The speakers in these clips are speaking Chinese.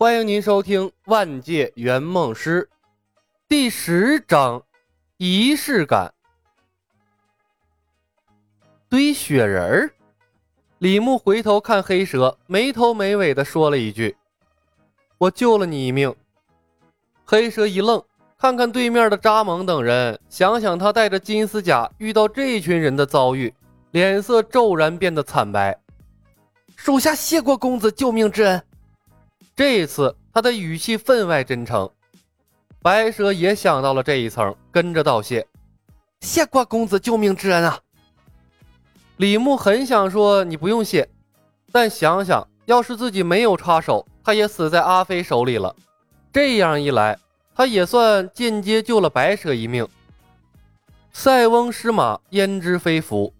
欢迎您收听《万界圆梦师》第十章仪式感。堆雪人儿，李牧回头看黑蛇，没头没尾的说了一句：“我救了你一命。”黑蛇一愣，看看对面的扎蒙等人，想想他带着金丝甲遇到这群人的遭遇，脸色骤然变得惨白。属下谢过公子救命之恩。这一次，他的语气分外真诚。白蛇也想到了这一层，跟着道谢：“谢过公子救命之恩啊！”李牧很想说你不用谢，但想想要是自己没有插手，他也死在阿飞手里了。这样一来，他也算间接救了白蛇一命。塞翁失马，焉知非福？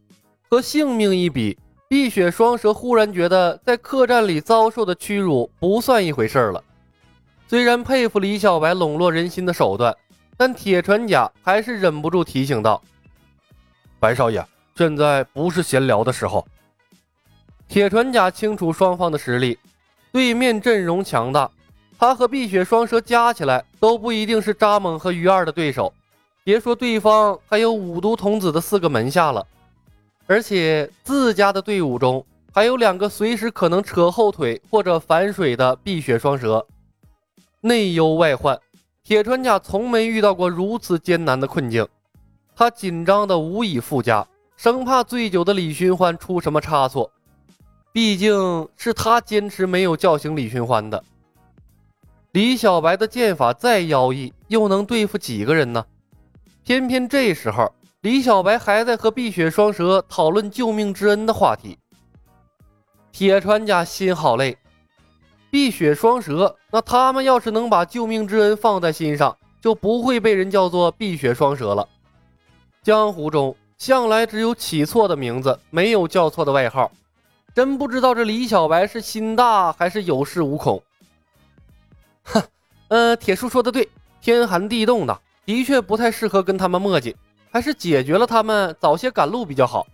和性命一比。碧血双蛇忽然觉得，在客栈里遭受的屈辱不算一回事了。虽然佩服李小白笼络人心的手段，但铁船甲还是忍不住提醒道：“白少爷，现在不是闲聊的时候。”铁船甲清楚双方的实力，对面阵容强大，他和碧血双蛇加起来都不一定是扎猛和鱼二的对手。别说对方还有五毒童子的四个门下了。而且自家的队伍中还有两个随时可能扯后腿或者反水的碧血双蛇，内忧外患，铁川甲从没遇到过如此艰难的困境，他紧张的无以复加，生怕醉酒的李寻欢出什么差错，毕竟是他坚持没有叫醒李寻欢的。李小白的剑法再妖异，又能对付几个人呢？偏偏这时候。李小白还在和碧血双蛇讨论救命之恩的话题，铁船甲心好累。碧血双蛇，那他们要是能把救命之恩放在心上，就不会被人叫做碧血双蛇了。江湖中向来只有起错的名字，没有叫错的外号。真不知道这李小白是心大还是有恃无恐。哼，呃，铁叔说的对，天寒地冻的，的确不太适合跟他们墨迹。还是解决了他们，早些赶路比较好。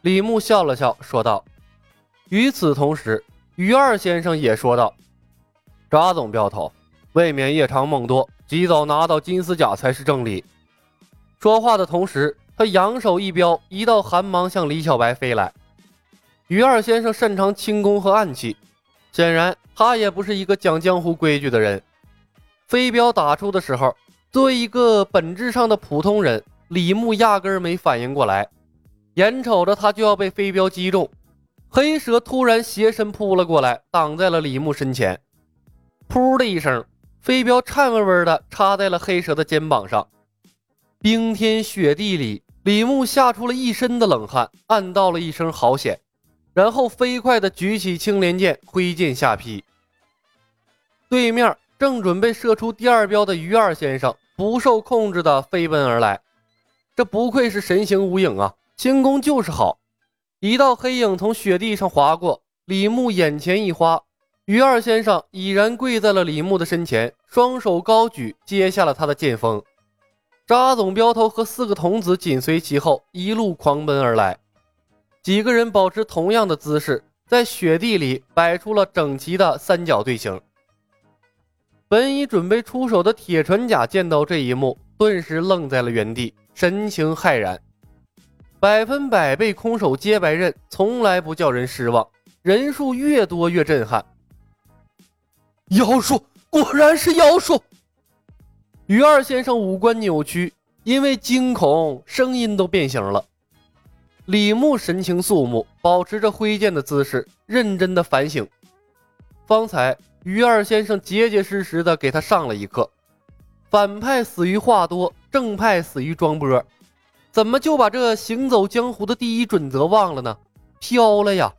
李牧笑了笑，说道：“与此同时，于二先生也说道：‘扎总镖头，未免夜长梦多，及早拿到金丝甲才是正理。’”说话的同时，他扬手一镖，一道寒芒向李小白飞来。于二先生擅长轻功和暗器，显然他也不是一个讲江湖规矩的人。飞镖打出的时候。作为一个本质上的普通人，李牧压根儿没反应过来，眼瞅着他就要被飞镖击中，黑蛇突然斜身扑了过来，挡在了李牧身前。噗的一声，飞镖颤巍巍的插在了黑蛇的肩膀上。冰天雪地里，李牧吓出了一身的冷汗，暗道了一声好险，然后飞快的举起青莲剑，挥剑下劈。对面。正准备射出第二镖的于二先生不受控制的飞奔而来，这不愧是神行无影啊，轻功就是好。一道黑影从雪地上划过，李牧眼前一花，于二先生已然跪在了李牧的身前，双手高举接下了他的剑锋。扎总镖头和四个童子紧随其后，一路狂奔而来。几个人保持同样的姿势，在雪地里摆出了整齐的三角队形。本已准备出手的铁船甲见到这一幕，顿时愣在了原地，神情骇然。百分百被空手接白刃，从来不叫人失望。人数越多越震撼。妖术，果然是妖术！于二先生五官扭曲，因为惊恐，声音都变形了。李牧神情肃穆，保持着挥剑的姿势，认真的反省。方才。于二先生结结实实的给他上了一课：反派死于话多，正派死于装波。怎么就把这行走江湖的第一准则忘了呢？飘了呀！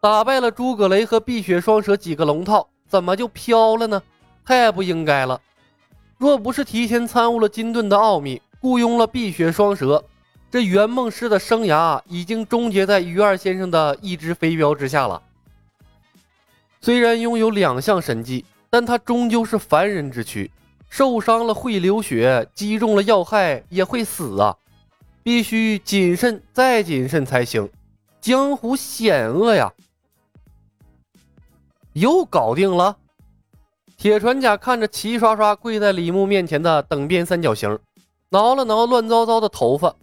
打败了诸葛雷和碧血双蛇几个龙套，怎么就飘了呢？太不应该了！若不是提前参悟了金盾的奥秘，雇佣了碧血双蛇，这圆梦师的生涯已经终结在于二先生的一只飞镖之下了。虽然拥有两项神技，但他终究是凡人之躯，受伤了会流血，击中了要害也会死啊！必须谨慎再谨慎才行，江湖险恶呀！又搞定了。铁船甲看着齐刷刷跪在李牧面前的等边三角形，挠了挠乱糟糟的头发，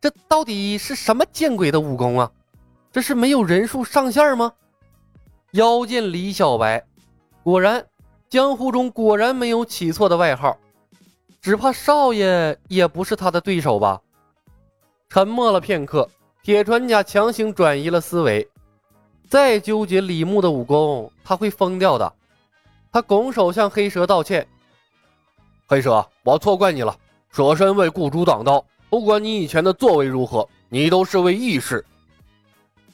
这到底是什么见鬼的武功啊？这是没有人数上限吗？妖剑李小白，果然，江湖中果然没有起错的外号，只怕少爷也不是他的对手吧？沉默了片刻，铁船甲强行转移了思维，再纠结李牧的武功，他会疯掉的。他拱手向黑蛇道歉：“黑蛇，我错怪你了。舍身为雇主挡刀，不管你以前的作为如何，你都是位义士。”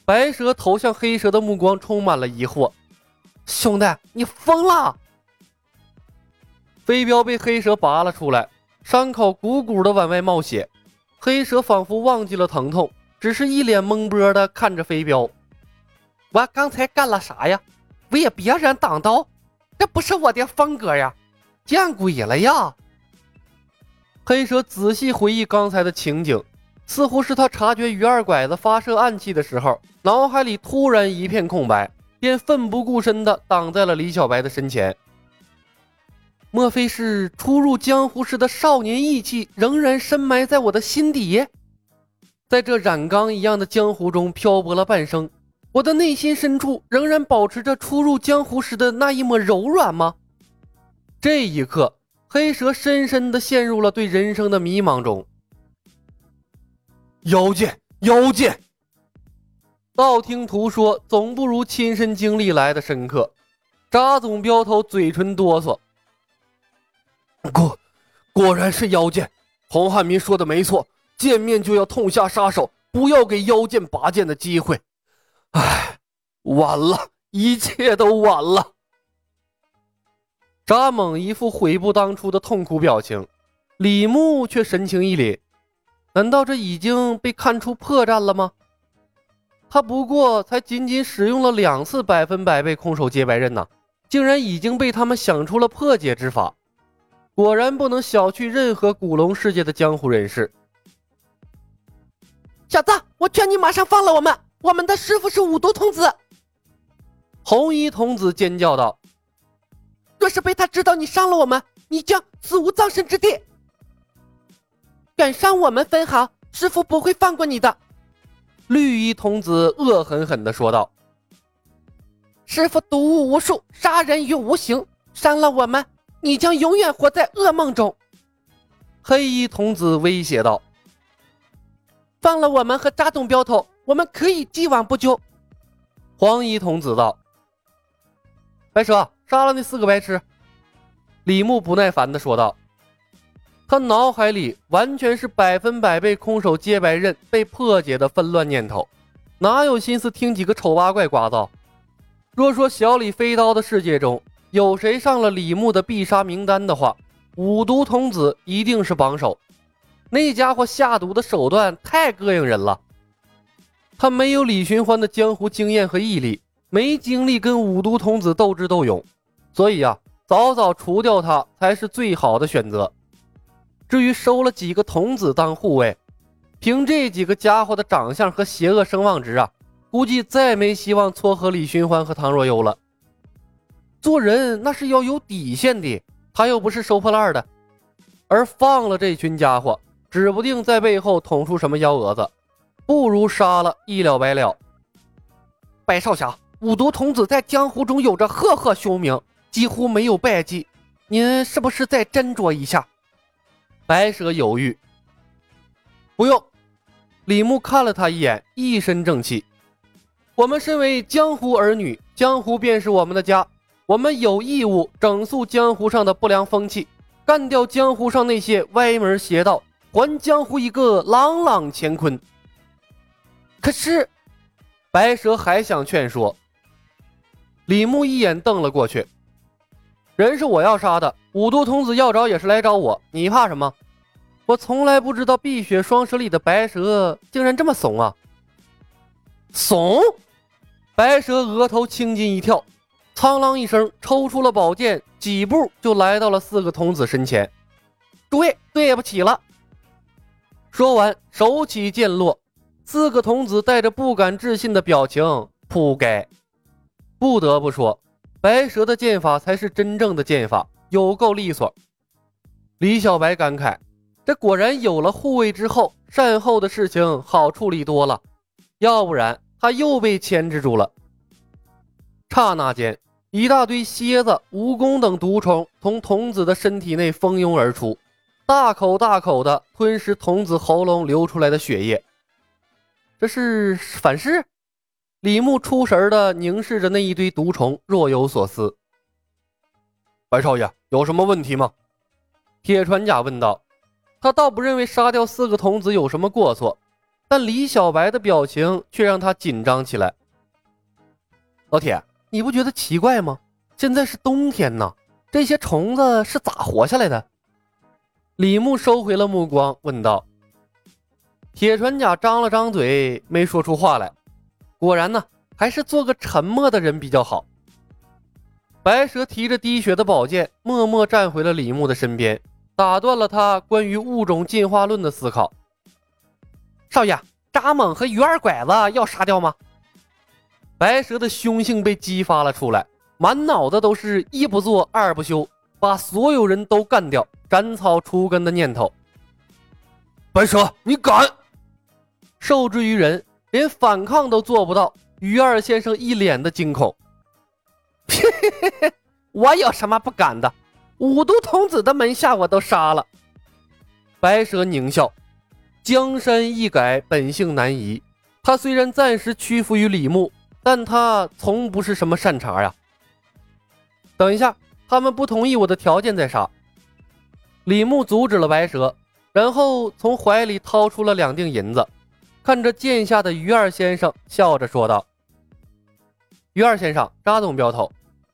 白蛇投向黑蛇的目光充满了疑惑：“兄弟，你疯了！”飞镖被黑蛇拔了出来，伤口鼓鼓的往外冒血。黑蛇仿佛忘记了疼痛，只是一脸懵波的看着飞镖：“我刚才干了啥呀？为别人挡刀？”这不是我的风格呀！见鬼了呀！黑蛇仔细回忆刚才的情景，似乎是他察觉于二拐子发射暗器的时候，脑海里突然一片空白，便奋不顾身的挡在了李小白的身前。莫非是初入江湖时的少年义气仍然深埋在我的心底？在这染缸一样的江湖中漂泊了半生。我的内心深处仍然保持着初入江湖时的那一抹柔软吗？这一刻，黑蛇深深的陷入了对人生的迷茫中。妖剑，妖剑，道听途说总不如亲身经历来的深刻。扎总镖头嘴唇哆嗦，果果然是妖剑。洪汉民说的没错，见面就要痛下杀手，不要给妖剑拔剑的机会。唉，晚了，一切都晚了。扎猛一副悔不当初的痛苦表情，李牧却神情一凛。难道这已经被看出破绽了吗？他不过才仅仅使用了两次百分百被空手接白刃呐，竟然已经被他们想出了破解之法。果然不能小觑任何古龙世界的江湖人士。小子，我劝你马上放了我们。我们的师傅是五毒童子，红衣童子尖叫道：“若是被他知道你伤了我们，你将死无葬身之地。敢伤我们分毫，师傅不会放过你的。”绿衣童子恶狠狠地说道：“师傅毒物无数，杀人于无形，伤了我们，你将永远活在噩梦中。”黑衣童子威胁道：“放了我们和扎总镖头。”我们可以既往不咎。黄衣童子道：“白蛇杀了那四个白痴。”李牧不耐烦的说道：“他脑海里完全是百分百被空手接白刃被破解的纷乱念头，哪有心思听几个丑八怪呱噪？若说小李飞刀的世界中有谁上了李牧的必杀名单的话，五毒童子一定是榜首。那家伙下毒的手段太膈应人了。”他没有李寻欢的江湖经验和毅力，没精力跟五毒童子斗智斗勇，所以呀，早早除掉他才是最好的选择。至于收了几个童子当护卫，凭这几个家伙的长相和邪恶声望值啊，估计再没希望撮合李寻欢和唐若幽了。做人那是要有底线的，他又不是收破烂的，而放了这群家伙，指不定在背后捅出什么幺蛾子。不如杀了，一了百了。白少侠，五毒童子在江湖中有着赫赫凶名，几乎没有败绩。您是不是再斟酌一下？白蛇犹豫。不用。李牧看了他一眼，一身正气。我们身为江湖儿女，江湖便是我们的家，我们有义务整肃江湖上的不良风气，干掉江湖上那些歪门邪道，还江湖一个朗朗乾坤。可是，白蛇还想劝说。李牧一眼瞪了过去，人是我要杀的，五毒童子要找也是来找我，你怕什么？我从来不知道碧血双蛇里的白蛇竟然这么怂啊！怂！白蛇额头青筋一跳，苍啷一声抽出了宝剑，几步就来到了四个童子身前。诸位，对不起了。说完，手起剑落。四个童子带着不敢置信的表情扑街。不得不说，白蛇的剑法才是真正的剑法，有够利索。李小白感慨：这果然有了护卫之后，善后的事情好处理多了，要不然他又被牵制住了。刹那间，一大堆蝎子、蜈蚣等毒虫从童子的身体内蜂拥而出，大口大口的吞食童子喉咙流出来的血液。这是反噬？李牧出神的凝视着那一堆毒虫，若有所思。白少爷，有什么问题吗？铁船甲问道。他倒不认为杀掉四个童子有什么过错，但李小白的表情却让他紧张起来。老铁，你不觉得奇怪吗？现在是冬天呢，这些虫子是咋活下来的？李牧收回了目光，问道。铁船甲张了张嘴，没说出话来。果然呢，还是做个沉默的人比较好。白蛇提着滴血的宝剑，默默站回了李牧的身边。打断了他关于物种进化论的思考。少爷，扎猛和鱼二拐子要杀掉吗？白蛇的凶性被激发了出来，满脑子都是一不做二不休，把所有人都干掉、斩草除根的念头。白蛇，你敢！受制于人，连反抗都做不到。鱼二先生一脸的惊恐。我有什么不敢的？五毒童子的门下我都杀了。白蛇狞笑，江山易改，本性难移。他虽然暂时屈服于李牧，但他从不是什么善茬呀。等一下，他们不同意我的条件再杀。李牧阻止了白蛇，然后从怀里掏出了两锭银子，看着剑下的于二先生，笑着说道：“于二先生，扎总镖头，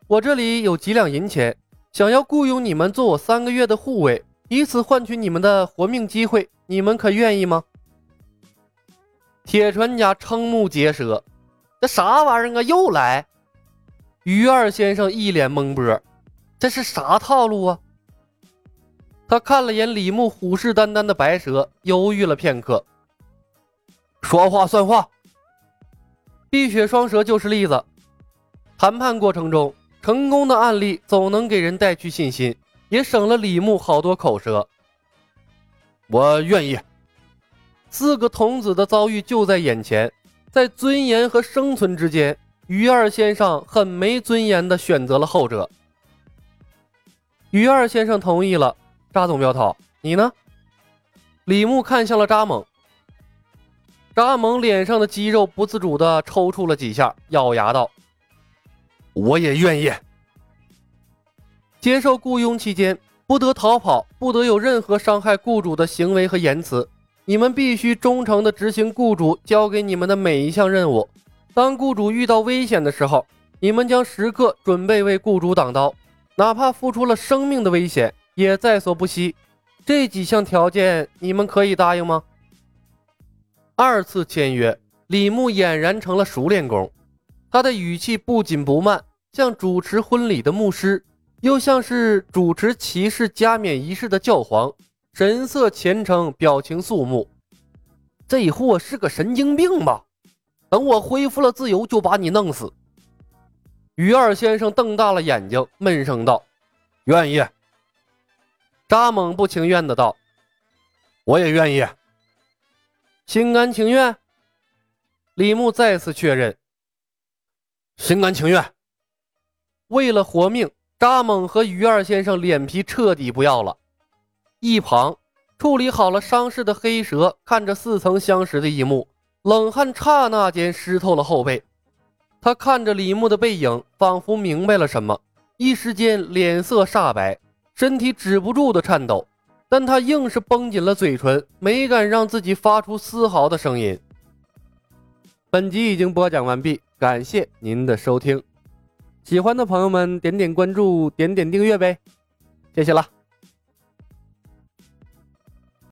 我这里有几两银钱。”想要雇佣你们做我三个月的护卫，以此换取你们的活命机会，你们可愿意吗？铁船甲瞠目结舌，这啥玩意儿啊？又来！于二先生一脸懵波，这是啥套路啊？他看了眼李牧虎视眈眈的白蛇，犹豫了片刻，说话算话。碧血双蛇就是例子。谈判过程中。成功的案例总能给人带去信心，也省了李牧好多口舌。我愿意。四个童子的遭遇就在眼前，在尊严和生存之间，于二先生很没尊严的选择了后者。于二先生同意了。扎总镖头，你呢？李牧看向了扎猛。扎蒙脸上的肌肉不自主的抽搐了几下，咬牙道。我也愿意接受雇佣期间不得逃跑，不得有任何伤害雇主的行为和言辞。你们必须忠诚地执行雇主交给你们的每一项任务。当雇主遇到危险的时候，你们将时刻准备为雇主挡刀，哪怕付出了生命的危险也在所不惜。这几项条件，你们可以答应吗？二次签约，李牧俨然成了熟练工，他的语气不紧不慢。像主持婚礼的牧师，又像是主持骑士加冕仪式的教皇，神色虔诚，表情肃穆。这货是个神经病吧？等我恢复了自由，就把你弄死。于二先生瞪大了眼睛，闷声道：“愿意。”扎猛不情愿的道：“我也愿意。”心甘情愿。李牧再次确认：“心甘情愿。”为了活命，扎猛和于二先生脸皮彻底不要了。一旁处理好了伤势的黑蛇看着似曾相识的一幕，冷汗刹那间湿透了后背。他看着李牧的背影，仿佛明白了什么，一时间脸色煞白，身体止不住的颤抖。但他硬是绷紧了嘴唇，没敢让自己发出丝毫的声音。本集已经播讲完毕，感谢您的收听。喜欢的朋友们，点点关注，点点订阅呗，谢谢了。